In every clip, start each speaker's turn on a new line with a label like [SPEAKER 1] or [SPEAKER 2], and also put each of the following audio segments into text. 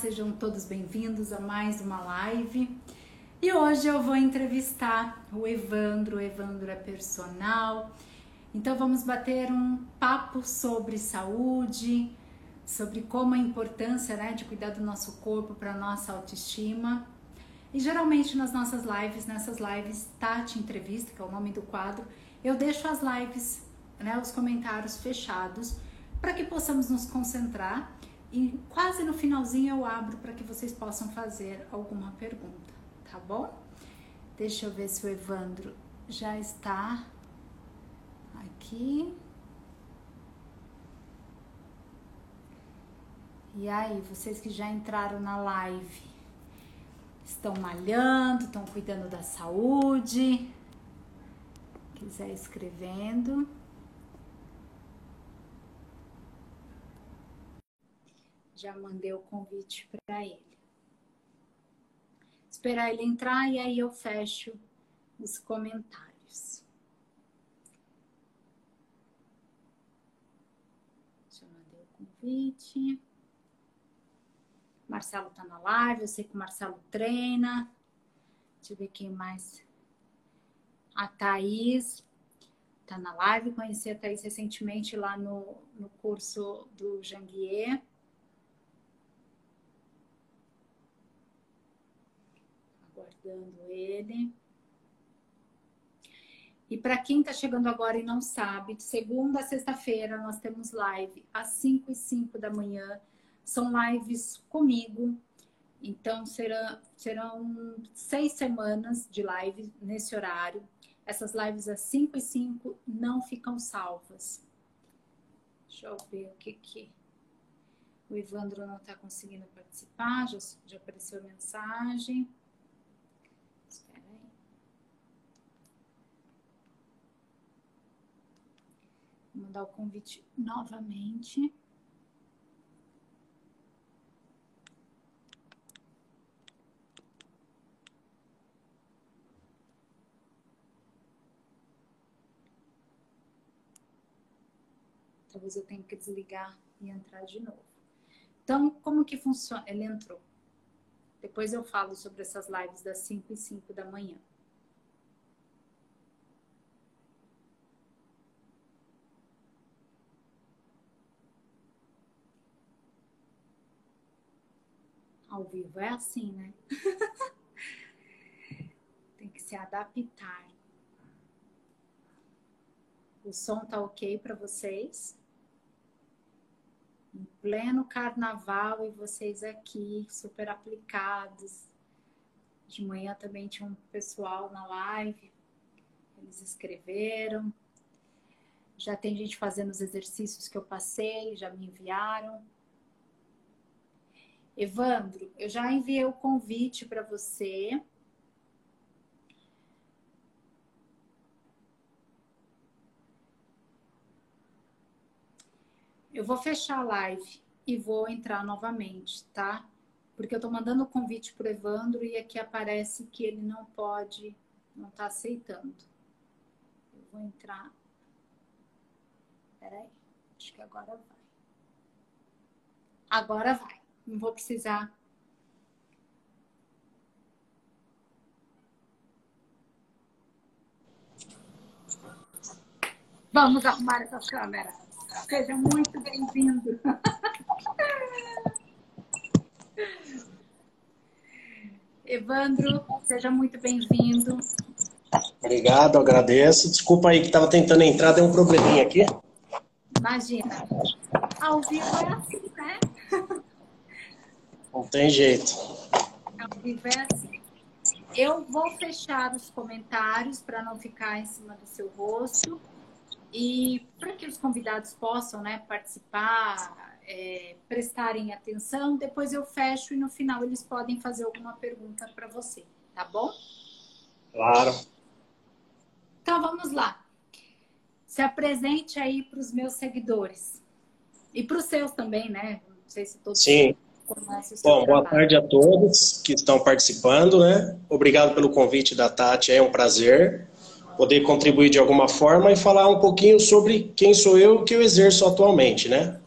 [SPEAKER 1] sejam todos bem-vindos a mais uma live. E hoje eu vou entrevistar o Evandro. O Evandro é personal. Então vamos bater um papo sobre saúde, sobre como a importância né, de cuidar do nosso corpo para nossa autoestima. E geralmente nas nossas lives, nessas lives Tati Entrevista, que é o nome do quadro, eu deixo as lives, né, os comentários fechados para que possamos nos concentrar e quase no finalzinho eu abro para que vocês possam fazer alguma pergunta, tá bom? Deixa eu ver se o Evandro já está aqui. E aí, vocês que já entraram na live, estão malhando, estão cuidando da saúde? Quiser escrevendo. Já mandei o convite para ele. Esperar ele entrar e aí eu fecho os comentários. Já mandei o convite. Marcelo tá na live, eu sei que o Marcelo treina. Deixa eu ver quem mais. A Thaís tá na live, conheci a Thaís recentemente lá no, no curso do Janguier. Ele. E para quem está chegando agora e não sabe, de segunda a sexta-feira nós temos live às 5 e 5 da manhã. São lives comigo. Então serão, serão seis semanas de live nesse horário. Essas lives às 5 e 5 não ficam salvas. Deixa eu ver o que que. O Ivandro não está conseguindo participar, já, já apareceu mensagem. Vou mandar o convite novamente. Talvez eu tenha que desligar e entrar de novo. Então, como que funciona? Ele entrou. Depois eu falo sobre essas lives das 5 e 5 da manhã. Ao vivo é assim, né? Tem que se adaptar. O som tá ok para vocês? Em pleno carnaval e vocês aqui super aplicados. De manhã também tinha um pessoal na live. Eles escreveram. Já tem gente fazendo os exercícios que eu passei, já me enviaram. Evandro, eu já enviei o convite para você. Eu vou fechar a live e vou entrar novamente, tá? Porque eu tô mandando o convite pro Evandro e aqui aparece que ele não pode, não tá aceitando. Eu vou entrar. Peraí, acho que agora vai. Agora vai. Não vou precisar. Vamos arrumar essas câmeras. Seja muito bem-vindo. Evandro, seja muito bem-vindo.
[SPEAKER 2] Obrigado, agradeço. Desculpa aí que estava tentando entrar, deu um probleminha aqui.
[SPEAKER 1] Imagina. Ao vivo é assim, né?
[SPEAKER 2] Não tem jeito.
[SPEAKER 1] É assim. Eu vou fechar os comentários para não ficar em cima do seu rosto e para que os convidados possam né, participar, é, prestarem atenção. Depois eu fecho e no final eles podem fazer alguma pergunta para você, tá bom?
[SPEAKER 2] Claro.
[SPEAKER 1] Então vamos lá. Se apresente aí para os meus seguidores e para os seus também, né? Não sei se todos.
[SPEAKER 2] Sim. Bom, boa tarde a todos que estão participando, né? Obrigado pelo convite da Tati, é um prazer poder contribuir de alguma forma e falar um pouquinho sobre quem sou eu e o que eu exerço atualmente, né?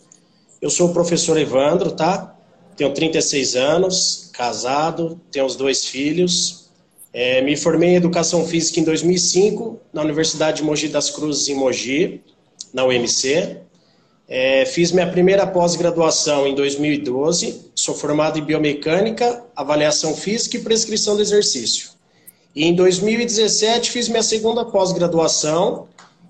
[SPEAKER 2] Eu sou o professor Evandro, tá? tenho 36 anos, casado, tenho os dois filhos. É, me formei em Educação Física em 2005 na Universidade de Mogi das Cruzes, em Mogi, na UMC. É, fiz minha primeira pós-graduação em 2012. Sou formado em Biomecânica, Avaliação Física e Prescrição do Exercício. E em 2017 fiz minha segunda pós-graduação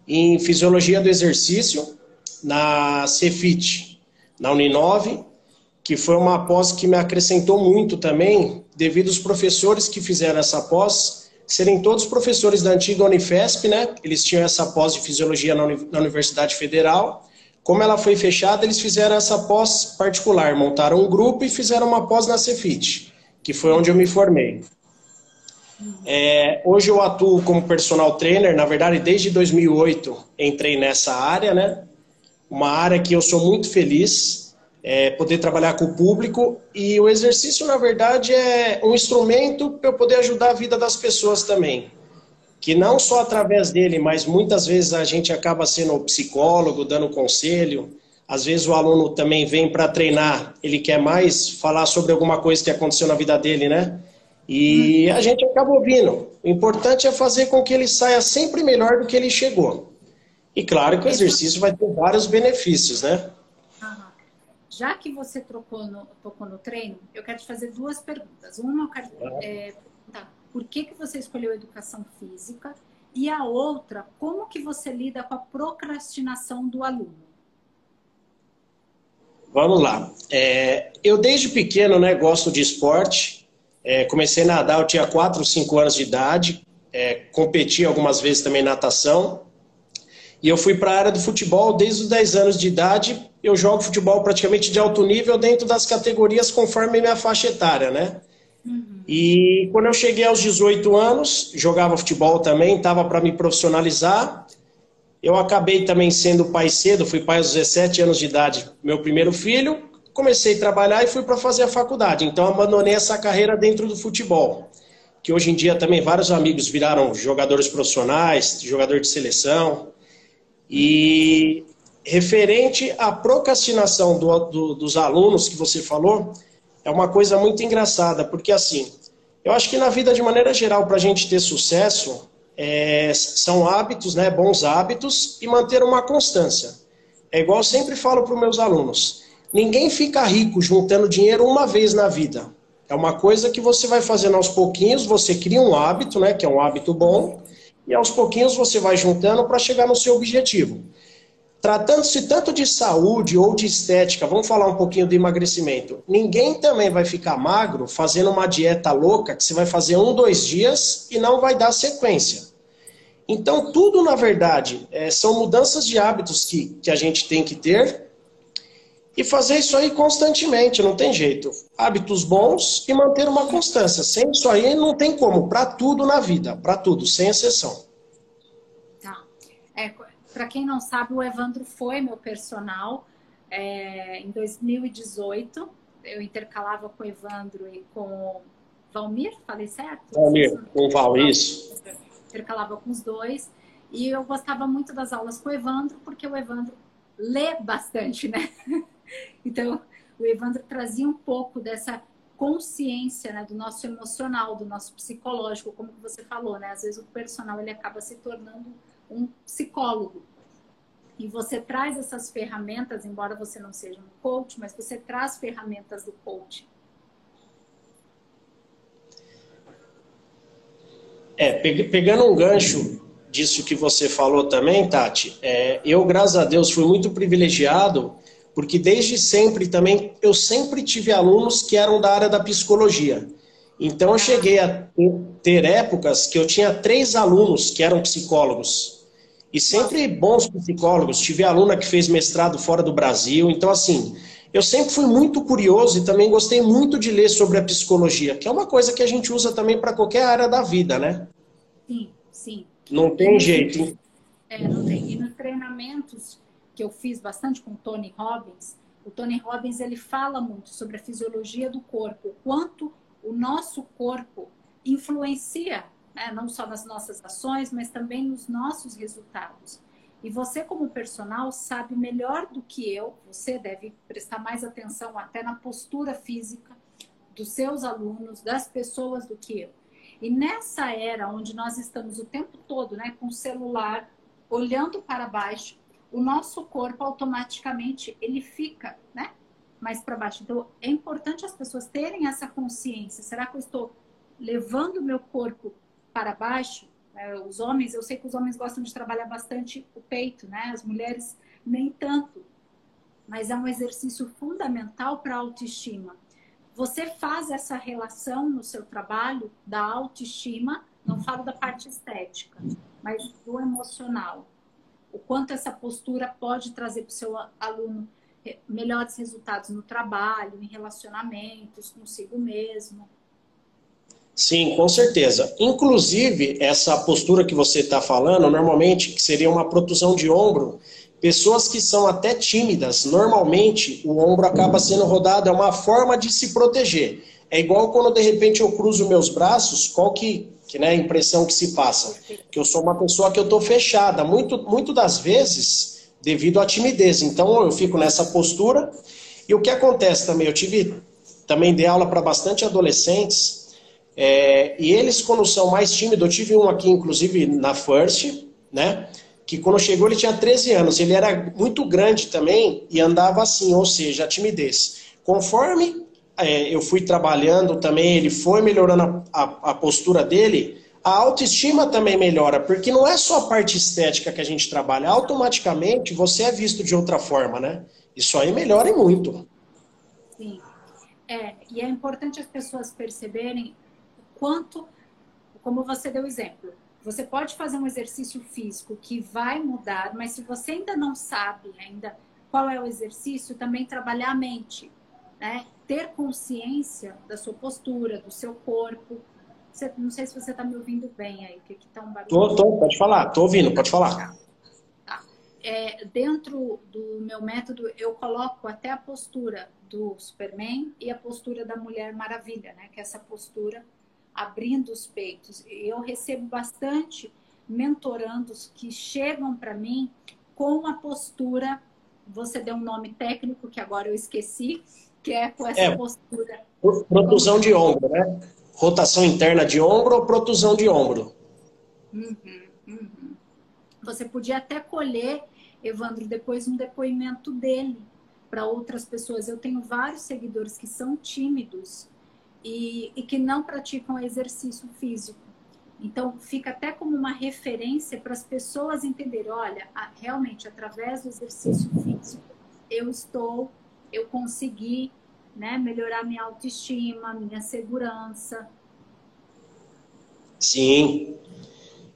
[SPEAKER 2] em Fisiologia do Exercício na Cefit, na Uninove, que foi uma pós que me acrescentou muito também, devido aos professores que fizeram essa pós serem todos professores da antiga Unifesp, né? Eles tinham essa pós de Fisiologia na Universidade Federal como ela foi fechada, eles fizeram essa pós particular, montaram um grupo e fizeram uma pós na Cefit, que foi onde eu me formei. É, hoje eu atuo como personal trainer, na verdade desde 2008 entrei nessa área, né? Uma área que eu sou muito feliz, é, poder trabalhar com o público e o exercício na verdade é um instrumento para eu poder ajudar a vida das pessoas também que não só através dele, mas muitas vezes a gente acaba sendo psicólogo, dando conselho. Às vezes o aluno também vem para treinar, ele quer mais falar sobre alguma coisa que aconteceu na vida dele, né? E a gente acaba ouvindo. O importante é fazer com que ele saia sempre melhor do que ele chegou. E claro que o exercício vai ter vários benefícios, né?
[SPEAKER 1] Já que você trocou no, tocou no treino, eu quero te fazer duas perguntas. Uma, eu quero é, por que, que você escolheu educação física e a outra, como que você lida com a procrastinação do aluno?
[SPEAKER 2] Vamos lá. É, eu desde pequeno né, gosto de esporte. É, comecei a nadar, eu tinha 4, 5 anos de idade. É, competi algumas vezes também natação. E eu fui para a área do futebol desde os 10 anos de idade. Eu jogo futebol praticamente de alto nível dentro das categorias conforme minha faixa etária, né? Uhum. E quando eu cheguei aos 18 anos, jogava futebol também, estava para me profissionalizar. Eu acabei também sendo pai cedo, fui pai aos 17 anos de idade, meu primeiro filho. Comecei a trabalhar e fui para fazer a faculdade. Então abandonei essa carreira dentro do futebol. Que hoje em dia também vários amigos viraram jogadores profissionais, jogador de seleção. E referente à procrastinação do, do, dos alunos que você falou, é uma coisa muito engraçada, porque assim, eu acho que na vida de maneira geral, para a gente ter sucesso, é, são hábitos, né, bons hábitos e manter uma constância. É igual eu sempre falo para os meus alunos: ninguém fica rico juntando dinheiro uma vez na vida. É uma coisa que você vai fazendo aos pouquinhos, você cria um hábito, né, que é um hábito bom, e aos pouquinhos você vai juntando para chegar no seu objetivo. Tratando-se tanto de saúde ou de estética, vamos falar um pouquinho do emagrecimento. Ninguém também vai ficar magro fazendo uma dieta louca que você vai fazer um, dois dias e não vai dar sequência. Então, tudo, na verdade, é, são mudanças de hábitos que, que a gente tem que ter e fazer isso aí constantemente, não tem jeito. Hábitos bons e manter uma constância. Sem isso aí, não tem como, para tudo na vida, para tudo, sem exceção.
[SPEAKER 1] Tá. É, para quem não sabe, o Evandro foi meu personal é, em 2018. Eu intercalava com o Evandro e com Valmir, falei certo?
[SPEAKER 2] Valmir, com o Val, isso.
[SPEAKER 1] Intercalava com os dois. E eu gostava muito das aulas com o Evandro, porque o Evandro lê bastante, né? Então, o Evandro trazia um pouco dessa consciência né, do nosso emocional, do nosso psicológico, como você falou, né? Às vezes o personal ele acaba se tornando um psicólogo. E você traz essas ferramentas, embora você não seja um coach, mas você traz ferramentas do coach.
[SPEAKER 2] É, pegando um gancho disso que você falou também, Tati, é, eu, graças a Deus, fui muito privilegiado, porque desde sempre também, eu sempre tive alunos que eram da área da psicologia. Então, eu cheguei a ter épocas que eu tinha três alunos que eram psicólogos. E sempre bons psicólogos. Tive aluna que fez mestrado fora do Brasil. Então, assim, eu sempre fui muito curioso e também gostei muito de ler sobre a psicologia, que é uma coisa que a gente usa também para qualquer área da vida, né?
[SPEAKER 1] Sim, sim.
[SPEAKER 2] Não tem jeito.
[SPEAKER 1] É, não tem. E nos treinamentos que eu fiz bastante com o Tony Robbins, o Tony Robbins ele fala muito sobre a fisiologia do corpo, o quanto o nosso corpo influencia né? não só nas nossas ações, mas também nos nossos resultados. E você, como personal, sabe melhor do que eu, você deve prestar mais atenção até na postura física dos seus alunos, das pessoas do que eu. E nessa era onde nós estamos o tempo todo, né, com o celular, olhando para baixo, o nosso corpo automaticamente ele fica, né, mais para baixo. Então é importante as pessoas terem essa consciência. Será que eu estou levando o meu corpo para baixo? É, os homens, eu sei que os homens gostam de trabalhar bastante o peito, né? As mulheres nem tanto. Mas é um exercício fundamental para a autoestima. Você faz essa relação no seu trabalho da autoestima, não falo da parte estética, mas do emocional. O quanto essa postura pode trazer para o seu aluno melhores resultados no trabalho, em relacionamentos, consigo mesmo.
[SPEAKER 2] Sim, com certeza. Inclusive, essa postura que você está falando, normalmente, que seria uma protusão de ombro, pessoas que são até tímidas, normalmente o ombro acaba sendo rodado, é uma forma de se proteger. É igual quando de repente eu cruzo meus braços, qual que, que né, a impressão que se passa? Que eu sou uma pessoa que eu estou fechada. Muito, muito das vezes, devido à timidez. Então eu fico nessa postura. E o que acontece também? Eu tive também dei aula para bastante adolescentes é, e eles, quando são mais tímidos, eu tive um aqui, inclusive, na First, né? Que quando chegou ele tinha 13 anos. Ele era muito grande também e andava assim, ou seja, a timidez. Conforme é, eu fui trabalhando também, ele foi melhorando a, a, a postura dele, a autoestima também melhora, porque não é só a parte estética que a gente trabalha, automaticamente você é visto de outra forma, né? Isso aí melhora muito.
[SPEAKER 1] Sim. É, e é importante as pessoas perceberem quanto, como você deu exemplo, você pode fazer um exercício físico que vai mudar, mas se você ainda não sabe ainda qual é o exercício, também trabalhar a mente, né? Ter consciência da sua postura, do seu corpo. Você, não sei se você está me ouvindo bem aí, que está um barulho.
[SPEAKER 2] Tô, tô, pode falar, tô ouvindo, pode falar. Tá.
[SPEAKER 1] tá. É, dentro do meu método, eu coloco até a postura do Superman e a postura da Mulher Maravilha, né? Que é essa postura abrindo os peitos. Eu recebo bastante mentorandos que chegam para mim com a postura, você deu um nome técnico que agora eu esqueci, que é com essa é, postura.
[SPEAKER 2] Protusão de ombro, né? Rotação interna de ombro ou protusão de ombro?
[SPEAKER 1] Uhum, uhum. Você podia até colher, Evandro, depois um depoimento dele para outras pessoas. Eu tenho vários seguidores que são tímidos e, e que não praticam exercício físico. Então, fica até como uma referência para as pessoas entenderem: olha, realmente, através do exercício físico, eu estou, eu consegui né, melhorar minha autoestima, minha segurança.
[SPEAKER 2] Sim.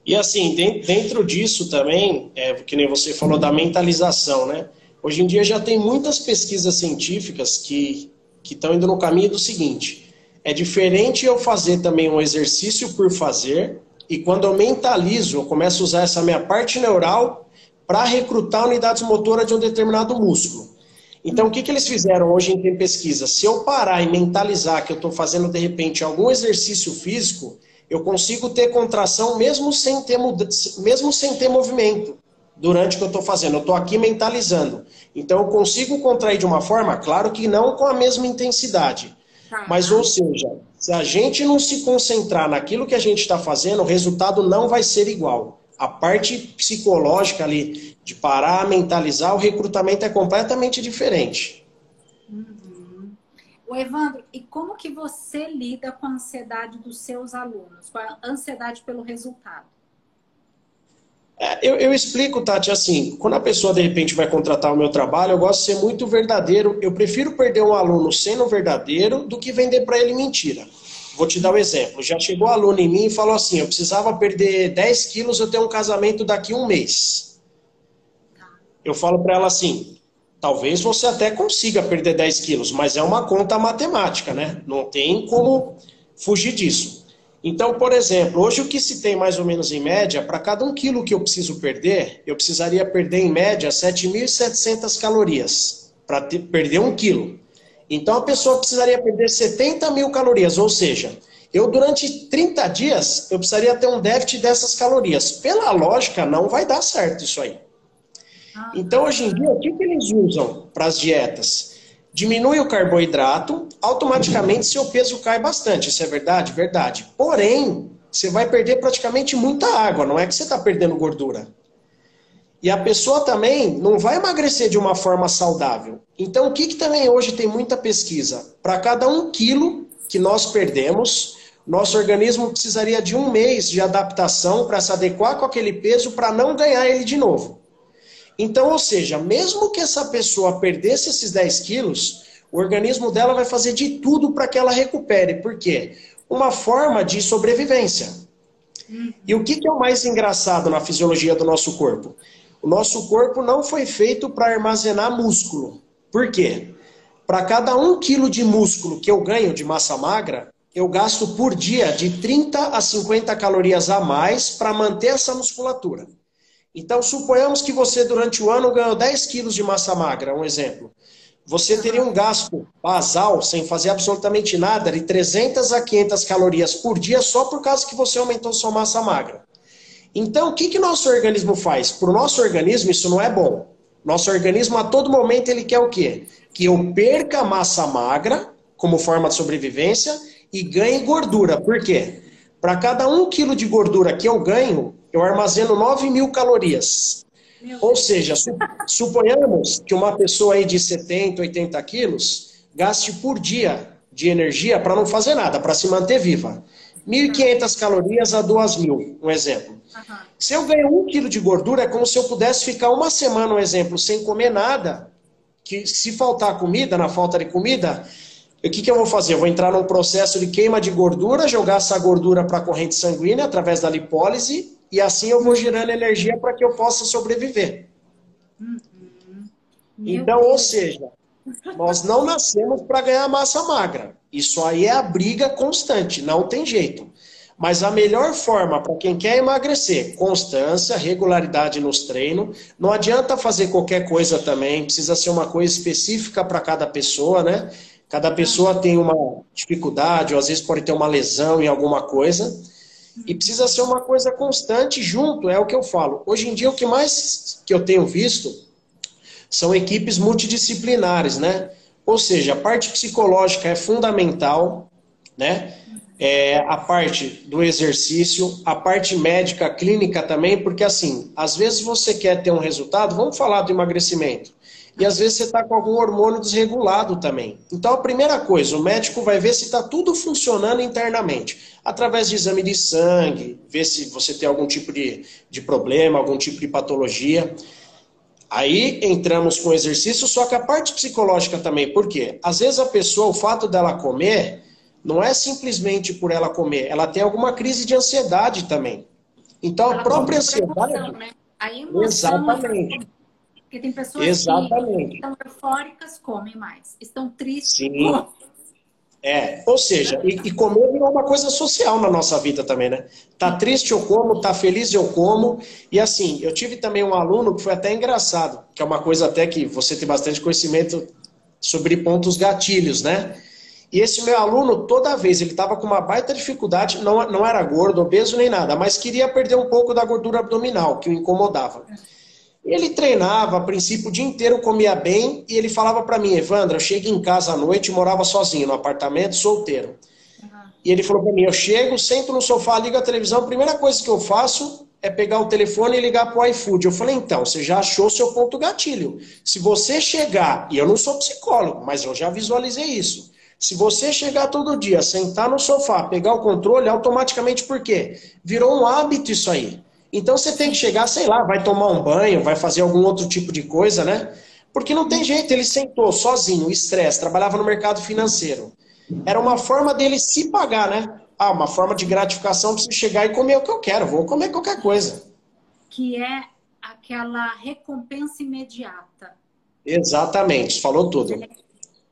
[SPEAKER 2] E assim, dentro disso também, é, que nem você falou da mentalização, né? Hoje em dia já tem muitas pesquisas científicas que estão indo no caminho do seguinte: é diferente eu fazer também um exercício por fazer, e quando eu mentalizo, eu começo a usar essa minha parte neural para recrutar unidades motoras de um determinado músculo. Então, o que, que eles fizeram hoje em pesquisa? Se eu parar e mentalizar que eu estou fazendo, de repente, algum exercício físico, eu consigo ter contração mesmo sem ter, mesmo sem ter movimento durante o que eu estou fazendo. Eu estou aqui mentalizando. Então, eu consigo contrair de uma forma, claro que não com a mesma intensidade. Mas, ou seja, se a gente não se concentrar naquilo que a gente está fazendo, o resultado não vai ser igual. A parte psicológica ali, de parar, mentalizar, o recrutamento é completamente diferente.
[SPEAKER 1] Uhum. O Evandro, e como que você lida com a ansiedade dos seus alunos, com a ansiedade pelo resultado?
[SPEAKER 2] É, eu, eu, explico, Tati, assim, quando a pessoa de repente vai contratar o meu trabalho, eu gosto de ser muito verdadeiro. Eu prefiro perder um aluno sendo verdadeiro do que vender para ele mentira. Vou te dar um exemplo. Já chegou um aluno em mim e falou assim: eu precisava perder 10 quilos, eu tenho um casamento daqui a um mês. Eu falo para ela assim: talvez você até consiga perder 10 quilos, mas é uma conta matemática, né? Não tem como fugir disso. Então, por exemplo, hoje o que se tem mais ou menos em média, para cada um quilo que eu preciso perder, eu precisaria perder em média 7.700 calorias para perder um quilo. Então a pessoa precisaria perder 70 mil calorias, ou seja, eu durante 30 dias eu precisaria ter um déficit dessas calorias. Pela lógica, não vai dar certo isso aí. Ah, então, hoje em dia, o que, que eles usam para as dietas? Diminui o carboidrato, automaticamente seu peso cai bastante. Isso é verdade? Verdade. Porém, você vai perder praticamente muita água, não é que você está perdendo gordura. E a pessoa também não vai emagrecer de uma forma saudável. Então, o que, que também hoje tem muita pesquisa? Para cada um quilo que nós perdemos, nosso organismo precisaria de um mês de adaptação para se adequar com aquele peso para não ganhar ele de novo. Então, ou seja, mesmo que essa pessoa perdesse esses 10 quilos, o organismo dela vai fazer de tudo para que ela recupere. Por quê? Uma forma de sobrevivência. E o que, que é o mais engraçado na fisiologia do nosso corpo? O nosso corpo não foi feito para armazenar músculo. Por quê? Para cada um quilo de músculo que eu ganho de massa magra, eu gasto por dia de 30 a 50 calorias a mais para manter essa musculatura. Então, suponhamos que você, durante o ano, ganhou 10 quilos de massa magra, um exemplo. Você teria um gasto basal, sem fazer absolutamente nada, de 300 a 500 calorias por dia, só por causa que você aumentou sua massa magra. Então, o que, que nosso organismo faz? Para o nosso organismo, isso não é bom. Nosso organismo, a todo momento, ele quer o quê? Que eu perca massa magra, como forma de sobrevivência, e ganhe gordura. Por quê? Para cada um quilo de gordura que eu ganho, eu armazeno 9 mil calorias. Ou seja, suponhamos que uma pessoa aí de 70, 80 quilos gaste por dia de energia para não fazer nada, para se manter viva. 1.500 calorias a 2.000, um exemplo. Uhum. Se eu ganho um quilo de gordura, é como se eu pudesse ficar uma semana, um exemplo, sem comer nada, que se faltar comida, na falta de comida, o que, que eu vou fazer? Eu vou entrar num processo de queima de gordura, jogar essa gordura para a corrente sanguínea através da lipólise, e assim eu vou gerando energia para que eu possa sobreviver. Uhum. Então, ou seja, nós não nascemos para ganhar massa magra. Isso aí é a briga constante, não tem jeito. Mas a melhor forma para quem quer emagrecer, constância, regularidade nos treinos. Não adianta fazer qualquer coisa também, precisa ser uma coisa específica para cada pessoa, né? Cada pessoa tem uma dificuldade, ou às vezes pode ter uma lesão em alguma coisa. E precisa ser uma coisa constante junto, é o que eu falo. Hoje em dia, o que mais que eu tenho visto são equipes multidisciplinares, né? Ou seja, a parte psicológica é fundamental, né? É, a parte do exercício, a parte médica, clínica também, porque assim, às vezes você quer ter um resultado, vamos falar do emagrecimento, e às vezes você está com algum hormônio desregulado também. Então, a primeira coisa, o médico vai ver se está tudo funcionando internamente, através de exame de sangue, ver se você tem algum tipo de, de problema, algum tipo de patologia. Aí entramos com o exercício, só que a parte psicológica também, por quê? Às vezes a pessoa, o fato dela comer, não é simplesmente por ela comer, ela tem alguma crise de ansiedade também. Então ela a própria ansiedade. Emoção, né?
[SPEAKER 1] A emoção, Exatamente. Porque tem pessoas Exatamente. que estão eufóricas, comem mais. Estão tristes, Sim. comem.
[SPEAKER 2] É, ou seja, e, e comer virou uma coisa social na nossa vida também, né? Tá triste eu como, tá feliz eu como. E assim, eu tive também um aluno que foi até engraçado, que é uma coisa até que você tem bastante conhecimento sobre pontos gatilhos, né? E esse meu aluno, toda vez, ele estava com uma baita dificuldade, não, não era gordo, obeso nem nada, mas queria perder um pouco da gordura abdominal, que o incomodava. Ele treinava, a princípio, o dia inteiro comia bem e ele falava para mim, Evandro, eu chego em casa à noite, morava sozinho no apartamento, solteiro. Uhum. E ele falou para mim, eu chego, sento no sofá, ligo a televisão, a primeira coisa que eu faço é pegar o telefone e ligar para o iFood. Eu falei, então, você já achou seu ponto gatilho. Se você chegar, e eu não sou psicólogo, mas eu já visualizei isso. Se você chegar todo dia, sentar no sofá, pegar o controle, automaticamente por quê? Virou um hábito isso aí. Então você tem que chegar, sei lá, vai tomar um banho, vai fazer algum outro tipo de coisa, né? Porque não tem jeito, ele sentou sozinho, estresse, trabalhava no mercado financeiro. Era uma forma dele se pagar, né? Ah, uma forma de gratificação para você chegar e comer o que eu quero, vou comer qualquer coisa.
[SPEAKER 1] Que é aquela recompensa imediata.
[SPEAKER 2] Exatamente, falou tudo.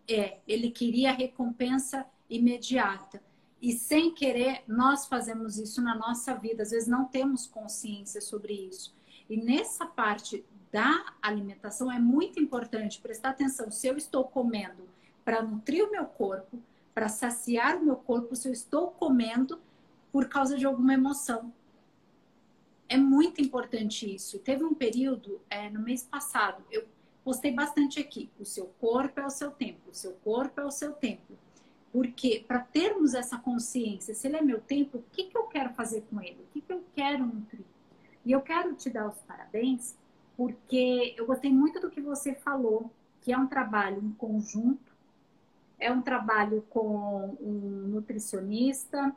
[SPEAKER 1] É, ele queria recompensa imediata. E sem querer, nós fazemos isso na nossa vida. Às vezes não temos consciência sobre isso. E nessa parte da alimentação é muito importante prestar atenção se eu estou comendo para nutrir o meu corpo, para saciar o meu corpo, se eu estou comendo por causa de alguma emoção. é muito importante isso. Teve um período, é, no mês passado, eu postei bastante aqui. O seu corpo é o seu templo, o seu corpo é o seu templo. Porque para termos essa consciência, se ele é meu templo, o que, que eu quero fazer com ele? O que, que eu quero nutrir? E eu quero te dar os parabéns, porque eu gostei muito do que você falou, que é um trabalho em conjunto, é um trabalho com um nutricionista.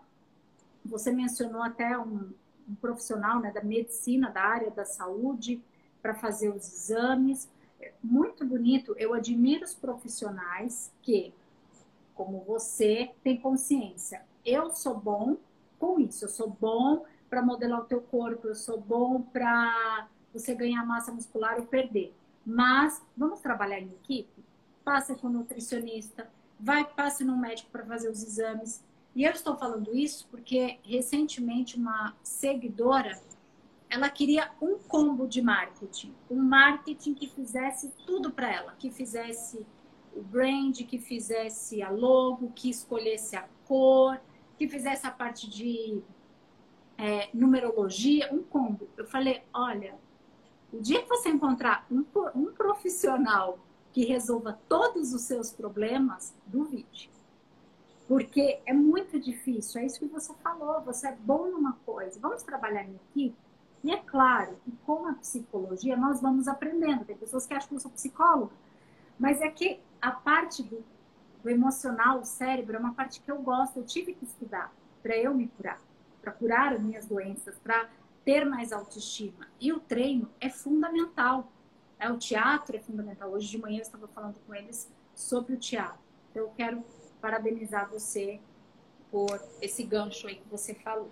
[SPEAKER 1] Você mencionou até um, um profissional né, da medicina, da área da saúde, para fazer os exames. Muito bonito. Eu admiro os profissionais que, como você, tem consciência. Eu sou bom com isso. Eu sou bom para modelar o teu corpo. Eu sou bom para você ganhar massa muscular ou perder. Mas vamos trabalhar em equipe? Passa com o nutricionista, vai, passe no médico para fazer os exames. E eu estou falando isso porque recentemente uma seguidora ela queria um combo de marketing, um marketing que fizesse tudo para ela, que fizesse o brand, que fizesse a logo, que escolhesse a cor, que fizesse a parte de é, numerologia, um combo. Eu falei, olha, o dia que você encontrar um, um profissional que resolva todos os seus problemas, duvide. Porque é muito difícil, é isso que você falou, você é bom numa coisa, vamos trabalhar em equipe? E é claro que com a psicologia nós vamos aprendendo. Tem pessoas que acham que eu sou psicóloga, mas é que a parte do, do emocional, o cérebro, é uma parte que eu gosto, eu tive que estudar para eu me curar, para curar as minhas doenças, para ter mais autoestima. E o treino é fundamental. É, o teatro é fundamental. Hoje de manhã eu estava falando com eles sobre o teatro. Então eu quero parabenizar você por esse gancho aí que você falou.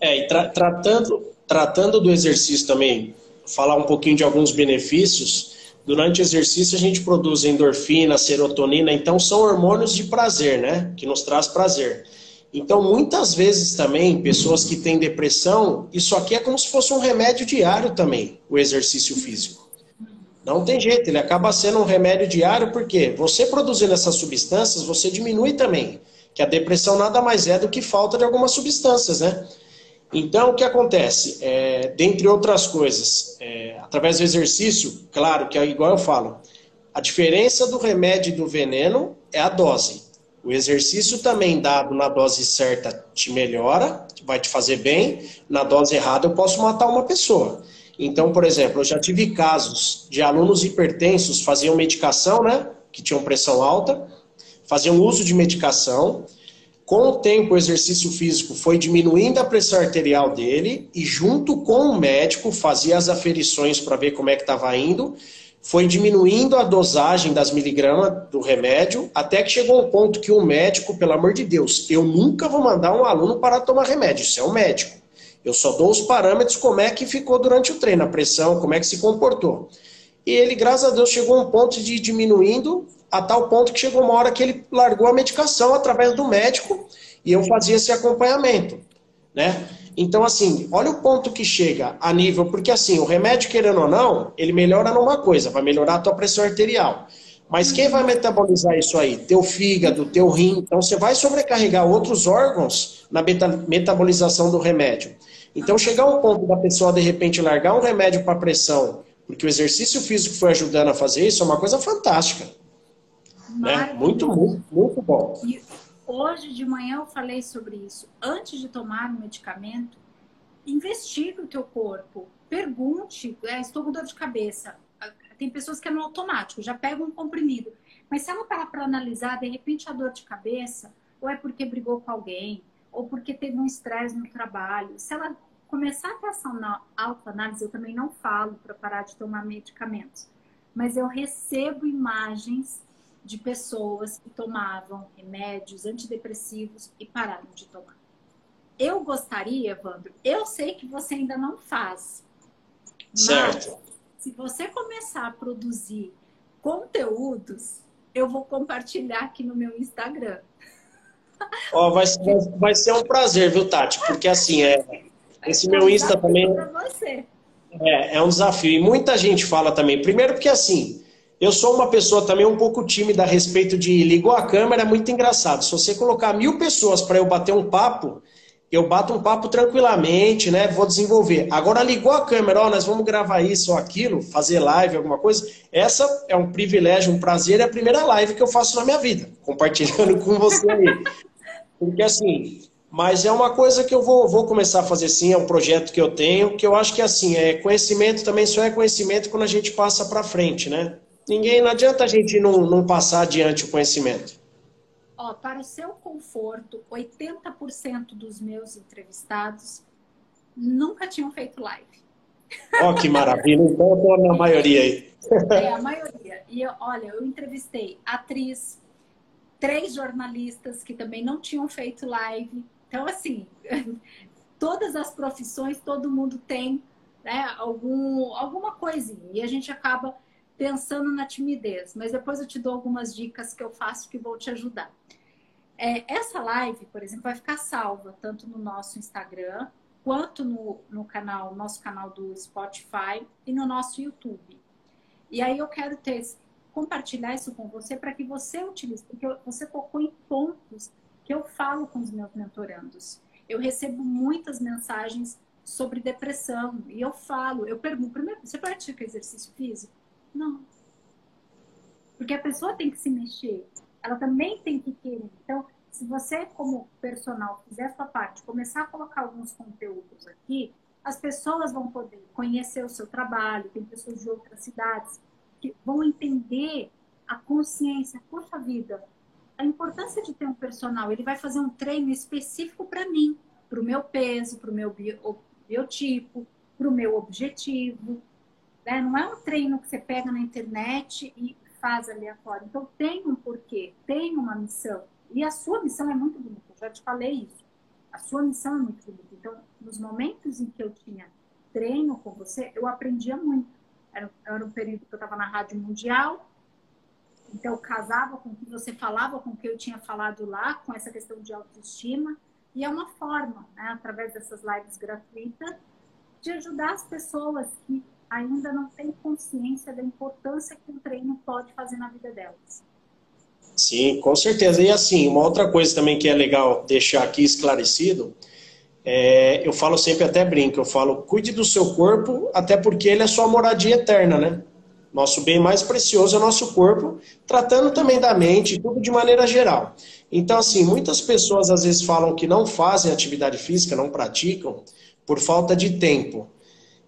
[SPEAKER 2] É, e tra tratando, tratando do exercício também, falar um pouquinho de alguns benefícios. Durante o exercício a gente produz endorfina, serotonina, então são hormônios de prazer, né? Que nos traz prazer. Então, muitas vezes também, pessoas que têm depressão, isso aqui é como se fosse um remédio diário também, o exercício físico. Não tem jeito, ele acaba sendo um remédio diário, porque você produzindo essas substâncias, você diminui também. Que a depressão nada mais é do que falta de algumas substâncias, né? Então, o que acontece? É, dentre outras coisas, é, através do exercício, claro que é igual eu falo, a diferença do remédio e do veneno é a dose. O exercício também dado na dose certa te melhora, vai te fazer bem. Na dose errada eu posso matar uma pessoa. Então, por exemplo, eu já tive casos de alunos hipertensos faziam medicação, né? Que tinham pressão alta, faziam uso de medicação. Com o tempo, o exercício físico foi diminuindo a pressão arterial dele e, junto com o médico, fazia as aferições para ver como é que estava indo foi diminuindo a dosagem das miligramas do remédio, até que chegou um ponto que o médico, pelo amor de Deus, eu nunca vou mandar um aluno para tomar remédio, isso é um médico. Eu só dou os parâmetros, como é que ficou durante o treino, a pressão, como é que se comportou. E ele, graças a Deus, chegou a um ponto de diminuindo, a tal ponto que chegou uma hora que ele largou a medicação através do médico e eu fazia esse acompanhamento, né? Então, assim, olha o ponto que chega a nível, porque assim, o remédio, querendo ou não, ele melhora numa coisa, vai melhorar a tua pressão arterial. Mas quem vai metabolizar isso aí? Teu fígado, teu rim. Então você vai sobrecarregar outros órgãos na metabolização do remédio. Então chegar um ponto da pessoa de repente largar um remédio para pressão, porque o exercício físico foi ajudando a fazer isso, é uma coisa fantástica. Né? Muito, muito, muito bom.
[SPEAKER 1] Hoje de manhã eu falei sobre isso. Antes de tomar o medicamento, investigue o teu corpo. Pergunte, é, estou com dor de cabeça. Ah, tem pessoas que é no automático, já pegam um comprimido. Mas se ela parar para analisar, de repente a dor de cabeça, ou é porque brigou com alguém, ou porque teve um estresse no trabalho. Se ela começar a ter essa autoanálise, eu também não falo para parar de tomar medicamentos. Mas eu recebo imagens de pessoas que tomavam remédios antidepressivos e pararam de tomar. Eu gostaria, Evandro, eu sei que você ainda não faz. Certo. Mas, se você começar a produzir conteúdos, eu vou compartilhar aqui no meu Instagram.
[SPEAKER 2] Ó, vai, vai ser um prazer, viu, Tati? Porque assim, é, esse meu Insta também. É, é um desafio. E muita gente fala também. Primeiro, porque assim, eu sou uma pessoa também um pouco tímida a respeito de ligou a câmera, é muito engraçado. Se você colocar mil pessoas para eu bater um papo, eu bato um papo tranquilamente, né? Vou desenvolver. Agora ligou a câmera, ó, nós vamos gravar isso ou aquilo, fazer live, alguma coisa. Essa é um privilégio, um prazer, é a primeira live que eu faço na minha vida, compartilhando com você aí. Porque assim, mas é uma coisa que eu vou, vou começar a fazer sim, é um projeto que eu tenho, que eu acho que assim, é conhecimento também só é conhecimento quando a gente passa para frente, né? Ninguém, não adianta a gente não, não passar adiante o conhecimento.
[SPEAKER 1] Ó, para o seu conforto, 80% dos meus entrevistados nunca tinham feito live.
[SPEAKER 2] Ó, oh, que maravilha. Então eu tô na maioria aí.
[SPEAKER 1] É, a maioria. E olha, eu entrevistei atriz, três jornalistas que também não tinham feito live. Então, assim, todas as profissões, todo mundo tem né, algum, alguma coisinha. E a gente acaba pensando na timidez. Mas depois eu te dou algumas dicas que eu faço que vão te ajudar. É, essa live, por exemplo, vai ficar salva tanto no nosso Instagram quanto no, no canal, nosso canal do Spotify e no nosso YouTube. E aí eu quero ter, compartilhar isso com você para que você utilize, porque você tocou em pontos que eu falo com os meus mentorandos. Eu recebo muitas mensagens sobre depressão e eu falo, eu pergunto, primeiro, você pratica exercício físico? Não. Porque a pessoa tem que se mexer ela também tem que querer. Então, se você, como personal, fizer a sua parte, começar a colocar alguns conteúdos aqui, as pessoas vão poder conhecer o seu trabalho, tem pessoas de outras cidades que vão entender a consciência, poxa vida, a importância de ter um personal. Ele vai fazer um treino específico para mim, para o meu peso, para o meu biotipo, para o meu objetivo. Né? Não é um treino que você pega na internet e faz aleatório. Então tem um porquê, tem uma missão. E a sua missão é muito bonita, eu já te falei isso. A sua missão é muito bonita. Então, nos momentos em que eu tinha treino com você, eu aprendia muito. Era, era um período que eu estava na Rádio Mundial, então eu casava com o que você falava, com o que eu tinha falado lá, com essa questão de autoestima. E é uma forma, né, através dessas lives gratuitas, de ajudar as pessoas que ainda não têm consciência da importância que o treino pode fazer na vida delas.
[SPEAKER 2] Sim, com certeza. E assim, uma outra coisa também que é legal deixar aqui esclarecido, é, eu falo sempre até brinco, eu falo, cuide do seu corpo, até porque ele é sua moradia eterna, né? Nosso bem mais precioso é o nosso corpo, tratando também da mente, tudo de maneira geral. Então, assim, muitas pessoas às vezes falam que não fazem atividade física, não praticam, por falta de tempo.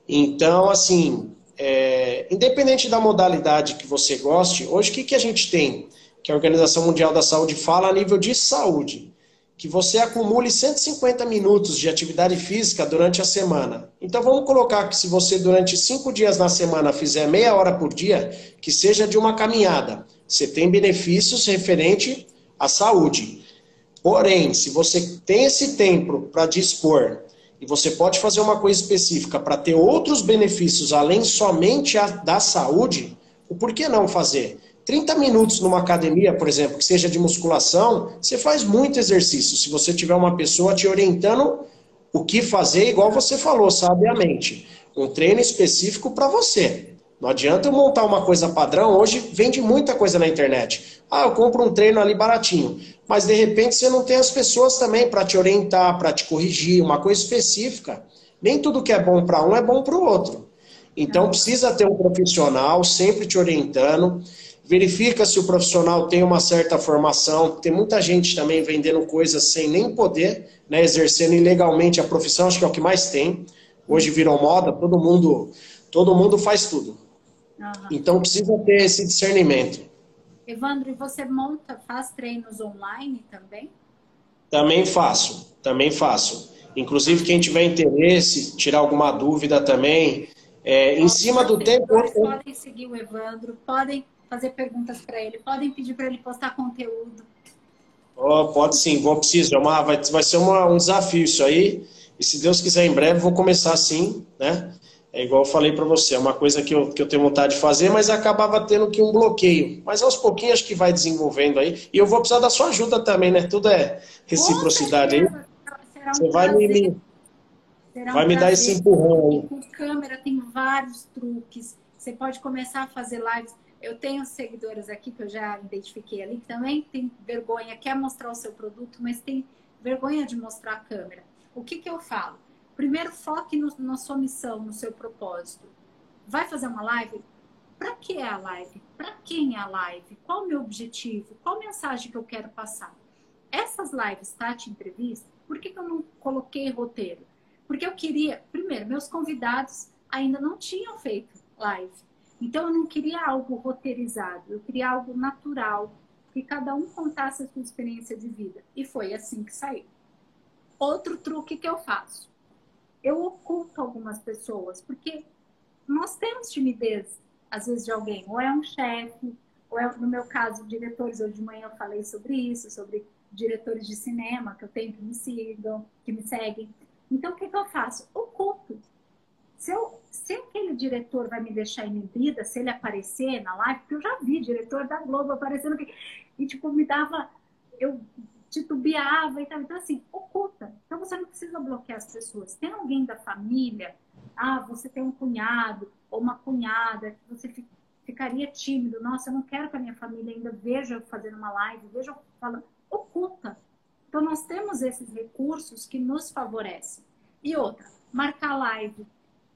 [SPEAKER 2] Então, assim, é, independente da modalidade que você goste, hoje o que, que a gente tem? Que a Organização Mundial da Saúde fala a nível de saúde, que você acumule 150 minutos de atividade física durante a semana. Então vamos colocar que se você durante cinco dias na semana fizer meia hora por dia, que seja de uma caminhada, você tem benefícios referente à saúde. Porém, se você tem esse tempo para dispor e você pode fazer uma coisa específica para ter outros benefícios além somente da saúde, o por que não fazer? 30 minutos numa academia, por exemplo, que seja de musculação, você faz muito exercício. Se você tiver uma pessoa te orientando o que fazer, igual você falou, sabiamente. Um treino específico para você. Não adianta eu montar uma coisa padrão. Hoje vende muita coisa na internet. Ah, eu compro um treino ali baratinho mas de repente você não tem as pessoas também para te orientar, para te corrigir, uma coisa específica. Nem tudo que é bom para um é bom para o outro. Então precisa ter um profissional sempre te orientando. Verifica se o profissional tem uma certa formação. Tem muita gente também vendendo coisas sem nem poder, né, exercendo ilegalmente a profissão, acho que é o que mais tem. Hoje virou moda, todo mundo, todo mundo faz tudo. Então precisa ter esse discernimento.
[SPEAKER 1] Evandro, e você monta, faz treinos online também?
[SPEAKER 2] Também faço, também faço. Inclusive, quem tiver interesse, tirar alguma dúvida também, é, em cima do tempo.
[SPEAKER 1] Podem seguir o Evandro, podem fazer perguntas para ele, podem pedir para ele postar conteúdo.
[SPEAKER 2] Oh, pode sim, vou precisar. É uma, vai, vai ser uma, um desafio isso aí. E se Deus quiser, em breve vou começar assim, né? É igual eu falei para você, é uma coisa que eu, que eu tenho vontade de fazer, mas acabava tendo que um bloqueio. Mas aos pouquinhos acho que vai desenvolvendo aí. E eu vou precisar da sua ajuda também, né? Tudo é reciprocidade aí. Você vai me, me vai um me dar esse empurrão aí.
[SPEAKER 1] Com câmera tem vários truques. Você pode começar a fazer lives. Eu tenho seguidoras aqui que eu já identifiquei ali que também tem vergonha, quer mostrar o seu produto, mas tem vergonha de mostrar a câmera. o que, que eu falo? Primeiro, foque no, na sua missão, no seu propósito. Vai fazer uma live? Para que é a live? Para quem é a live? Qual o meu objetivo? Qual mensagem que eu quero passar? Essas lives, Tati Entrevista, por que, que eu não coloquei roteiro? Porque eu queria, primeiro, meus convidados ainda não tinham feito live. Então eu não queria algo roteirizado, eu queria algo natural, que cada um contasse a sua experiência de vida. E foi assim que saiu. Outro truque que eu faço. Eu oculto algumas pessoas, porque nós temos timidez, às vezes, de alguém. Ou é um chefe, ou é, no meu caso, diretores. Hoje de manhã eu falei sobre isso, sobre diretores de cinema que eu tenho que me sigam, que me seguem. Então, o que, que eu faço? Oculto. Se, eu, se aquele diretor vai me deixar inibida, se ele aparecer na live, porque eu já vi diretor da Globo aparecendo aqui, e tipo, me dava, eu titubeava e tal. Então, assim, oculta. Então, você não precisa bloquear as pessoas. Tem alguém da família, ah, você tem um cunhado ou uma cunhada que você ficaria tímido. Nossa, eu não quero que a minha família ainda veja eu fazendo uma live, veja eu falando. Oculta. Então, nós temos esses recursos que nos favorecem. E outra, marcar live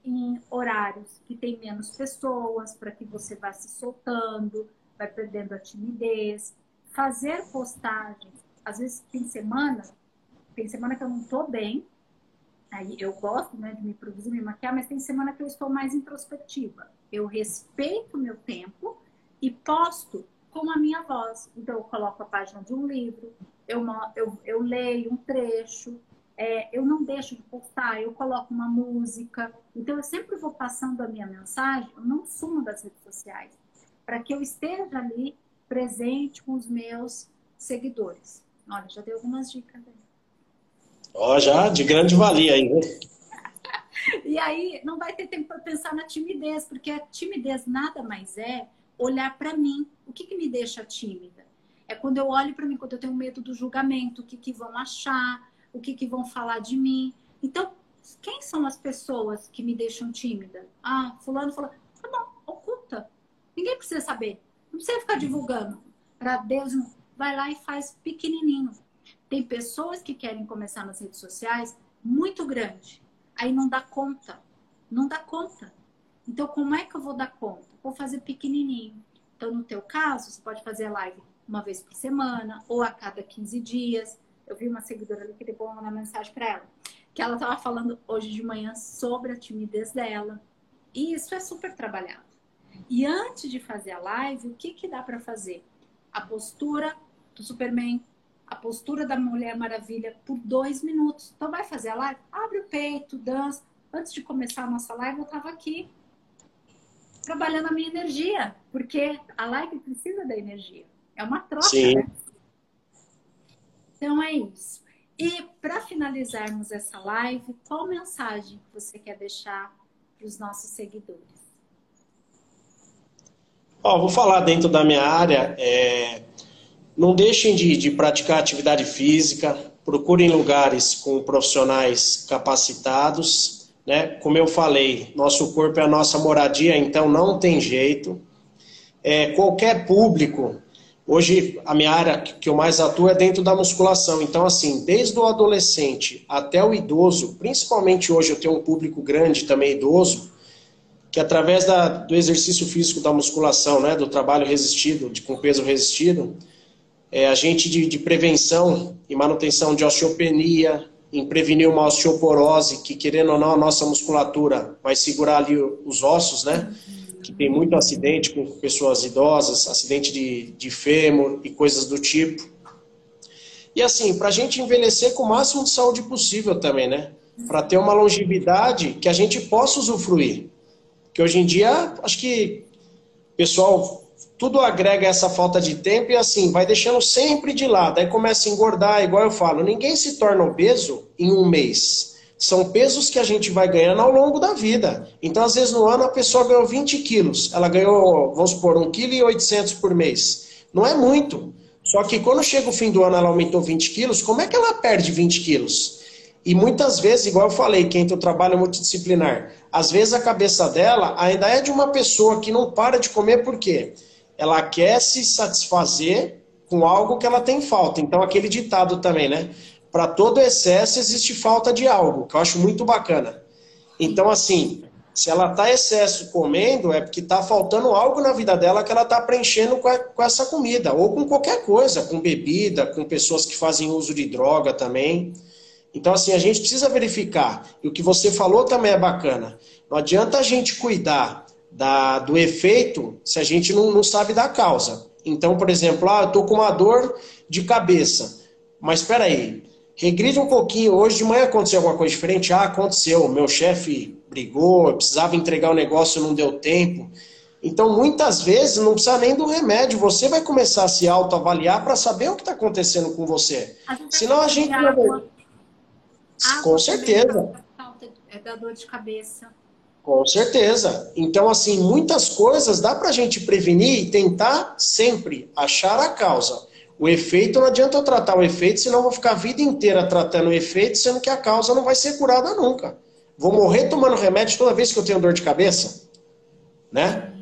[SPEAKER 1] em horários que tem menos pessoas, para que você vá se soltando, vai perdendo a timidez. Fazer postagens, às vezes tem semana, tem semana que eu não estou bem, aí eu gosto né, de me produzir, me maquiar, mas tem semana que eu estou mais introspectiva. Eu respeito o meu tempo e posto com a minha voz. Então, eu coloco a página de um livro, eu, eu, eu leio um trecho, é, eu não deixo de postar, eu coloco uma música. Então, eu sempre vou passando a minha mensagem, eu não sumo das redes sociais, para que eu esteja ali presente com os meus seguidores. Olha, já dei algumas dicas aí.
[SPEAKER 2] Ó, oh, já de grande valia aí, né?
[SPEAKER 1] e aí, não vai ter tempo para pensar na timidez, porque a timidez nada mais é olhar para mim. O que, que me deixa tímida? É quando eu olho para mim, quando eu tenho medo do julgamento, o que, que vão achar, o que, que vão falar de mim. Então, quem são as pessoas que me deixam tímida? Ah, fulano falou, tá bom, oculta. Ninguém precisa saber. Não precisa ficar divulgando. Para Deus, vai lá e faz pequenininho. Tem pessoas que querem começar nas redes sociais muito grande. Aí não dá conta. Não dá conta. Então, como é que eu vou dar conta? Vou fazer pequenininho. Então, no teu caso, você pode fazer live uma vez por semana ou a cada 15 dias eu vi uma seguidora ali que depois eu mensagem para ela, que ela estava falando hoje de manhã sobre a timidez dela. E isso é super trabalhado. E antes de fazer a live, o que, que dá para fazer? A postura do Superman, a postura da Mulher Maravilha por dois minutos. Então vai fazer a live, abre o peito, dança. Antes de começar a nossa live, eu estava aqui trabalhando a minha energia, porque a live precisa da energia. É uma troca, Sim. né? Então é isso. E para finalizarmos essa live, qual mensagem você quer deixar para os nossos seguidores?
[SPEAKER 2] Ó, vou falar dentro da minha área. É... Não deixem de, de praticar atividade física, procurem lugares com profissionais capacitados. Né? Como eu falei, nosso corpo é a nossa moradia, então não tem jeito. É, qualquer público Hoje, a minha área que eu mais atuo é dentro da musculação. Então, assim, desde o adolescente até o idoso, principalmente hoje eu tenho um público grande também idoso, que através da, do exercício físico da musculação, né, do trabalho resistido, de, com peso resistido, é, a gente de, de prevenção e manutenção de osteopenia, em prevenir uma osteoporose, que querendo ou não, a nossa musculatura vai segurar ali os ossos, né? que tem muito acidente com pessoas idosas, acidente de, de fêmur e coisas do tipo. E assim, para a gente envelhecer com o máximo de saúde possível também, né? Para ter uma longevidade que a gente possa usufruir. Que hoje em dia, acho que pessoal, tudo agrega essa falta de tempo e assim, vai deixando sempre de lado. Aí começa a engordar, igual eu falo, ninguém se torna obeso em um mês. São pesos que a gente vai ganhando ao longo da vida. Então, às vezes, no ano, a pessoa ganhou 20 quilos. Ela ganhou, vamos supor, 1,8 kg por mês. Não é muito. Só que quando chega o fim do ano, ela aumentou 20 quilos, como é que ela perde 20 quilos? E muitas vezes, igual eu falei, quem tem o trabalho multidisciplinar, às vezes a cabeça dela ainda é de uma pessoa que não para de comer, por quê? Ela quer se satisfazer com algo que ela tem falta. Então, aquele ditado também, né? para todo excesso existe falta de algo, que eu acho muito bacana. Então, assim, se ela está excesso comendo, é porque está faltando algo na vida dela que ela está preenchendo com, a, com, essa comida, ou com qualquer coisa, com bebida, com pessoas que fazem uso de droga também. Então, assim, a gente precisa verificar. E o que você falou também é bacana. Não adianta a gente cuidar da, do efeito se a gente não, não sabe da causa. Então, por exemplo, ah, eu estou com uma dor de cabeça. Mas espera aí, regride um pouquinho. Hoje de manhã aconteceu alguma coisa diferente? Ah, aconteceu. Meu chefe brigou, eu precisava entregar o negócio, não deu tempo. Então, muitas vezes, não precisa nem do remédio. Você vai começar a se autoavaliar para saber o que está acontecendo com você. Senão a gente. Água. Com certeza.
[SPEAKER 1] É da dor de cabeça.
[SPEAKER 2] Com certeza. Então, assim, muitas coisas dá para a gente prevenir e tentar sempre achar a causa. O efeito, não adianta eu tratar o efeito, senão eu vou ficar a vida inteira tratando o efeito, sendo que a causa não vai ser curada nunca. Vou morrer tomando remédio toda vez que eu tenho dor de cabeça? Né?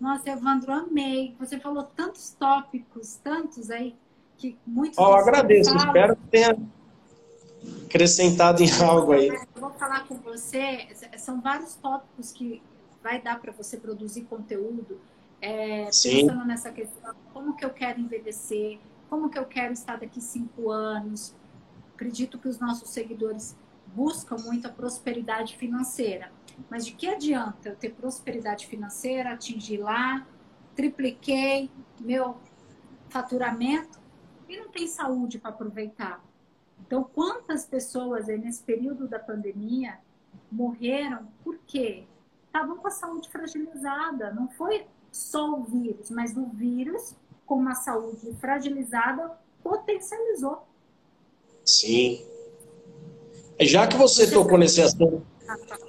[SPEAKER 1] Nossa, Evandro, amei. Você falou tantos tópicos, tantos aí, que muitos.
[SPEAKER 2] Oh, eu agradeço, espero que tenha acrescentado em algo aí. Eu
[SPEAKER 1] vou falar com você, são vários tópicos que vai dar para você produzir conteúdo, é, pensando nessa questão, como que eu quero envelhecer, como que eu quero estar daqui cinco anos. Acredito que os nossos seguidores buscam muito a prosperidade financeira. Mas de que adianta eu ter prosperidade financeira, atingir lá, tripliquei meu faturamento e não tem saúde para aproveitar? Então, quantas pessoas aí nesse período da pandemia morreram porque estavam com a saúde fragilizada? Não foi só o vírus, mas o vírus com uma saúde fragilizada potencializou.
[SPEAKER 2] Sim, já que você tocou nesse assunto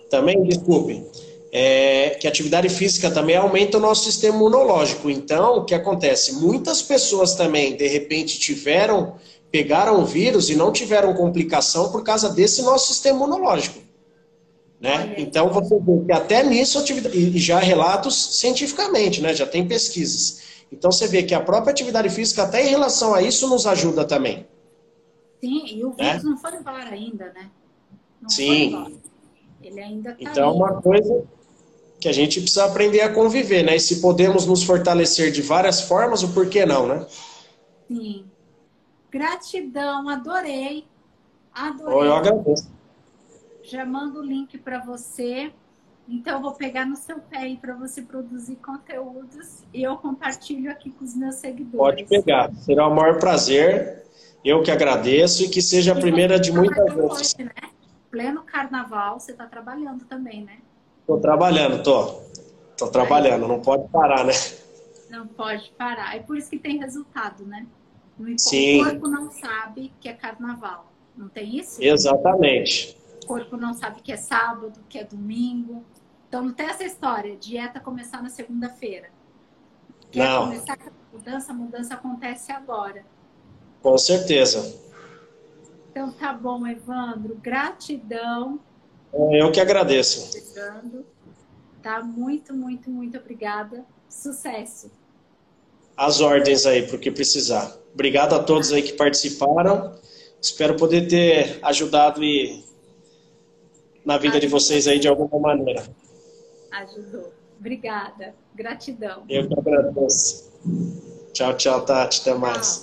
[SPEAKER 2] também, desculpe, é, que atividade física também aumenta o nosso sistema imunológico. Então, o que acontece? Muitas pessoas também, de repente, tiveram, pegaram o vírus e não tiveram complicação por causa desse nosso sistema imunológico. Né? Então, você vê que até nisso, atividade, e já relatos cientificamente, né? já tem pesquisas. Então, você vê que a própria atividade física, até em relação a isso, nos ajuda também.
[SPEAKER 1] Sim, e o vírus né? não foi embora ainda, né?
[SPEAKER 2] Não Sim. Ele ainda tá Então, é uma coisa que a gente precisa aprender a conviver, né? E se podemos nos fortalecer de várias formas, o porquê não, né?
[SPEAKER 1] Sim. Gratidão, adorei. Adorei.
[SPEAKER 2] Oh, eu agradeço.
[SPEAKER 1] Já mando o link para você. Então, eu vou pegar no seu pé aí para você produzir conteúdos e eu compartilho aqui com os meus seguidores.
[SPEAKER 2] Pode pegar, será o maior prazer. Eu que agradeço e que seja a primeira de muitas vezes. Né?
[SPEAKER 1] pleno carnaval, você está trabalhando também, né?
[SPEAKER 2] Estou trabalhando, tô. Tô trabalhando, não pode parar, né?
[SPEAKER 1] Não pode parar. É por isso que tem resultado, né?
[SPEAKER 2] Sim.
[SPEAKER 1] O corpo não sabe que é carnaval. Não tem isso?
[SPEAKER 2] Exatamente.
[SPEAKER 1] O corpo não sabe que é sábado, que é domingo. Então não tem essa história, dieta começar na segunda-feira. Quer não. começar a mudança, a mudança acontece agora.
[SPEAKER 2] Com certeza.
[SPEAKER 1] Então tá bom, Evandro. Gratidão.
[SPEAKER 2] É, eu que agradeço.
[SPEAKER 1] Tá muito, muito, muito obrigada. Sucesso.
[SPEAKER 2] As ordens aí, para o que precisar. Obrigado a todos aí que participaram. Espero poder ter ajudado e na vida Ajudou. de vocês aí de alguma maneira.
[SPEAKER 1] Ajudou. Obrigada. Gratidão.
[SPEAKER 2] Eu que agradeço. Tchau, tchau, Tati. Até mais.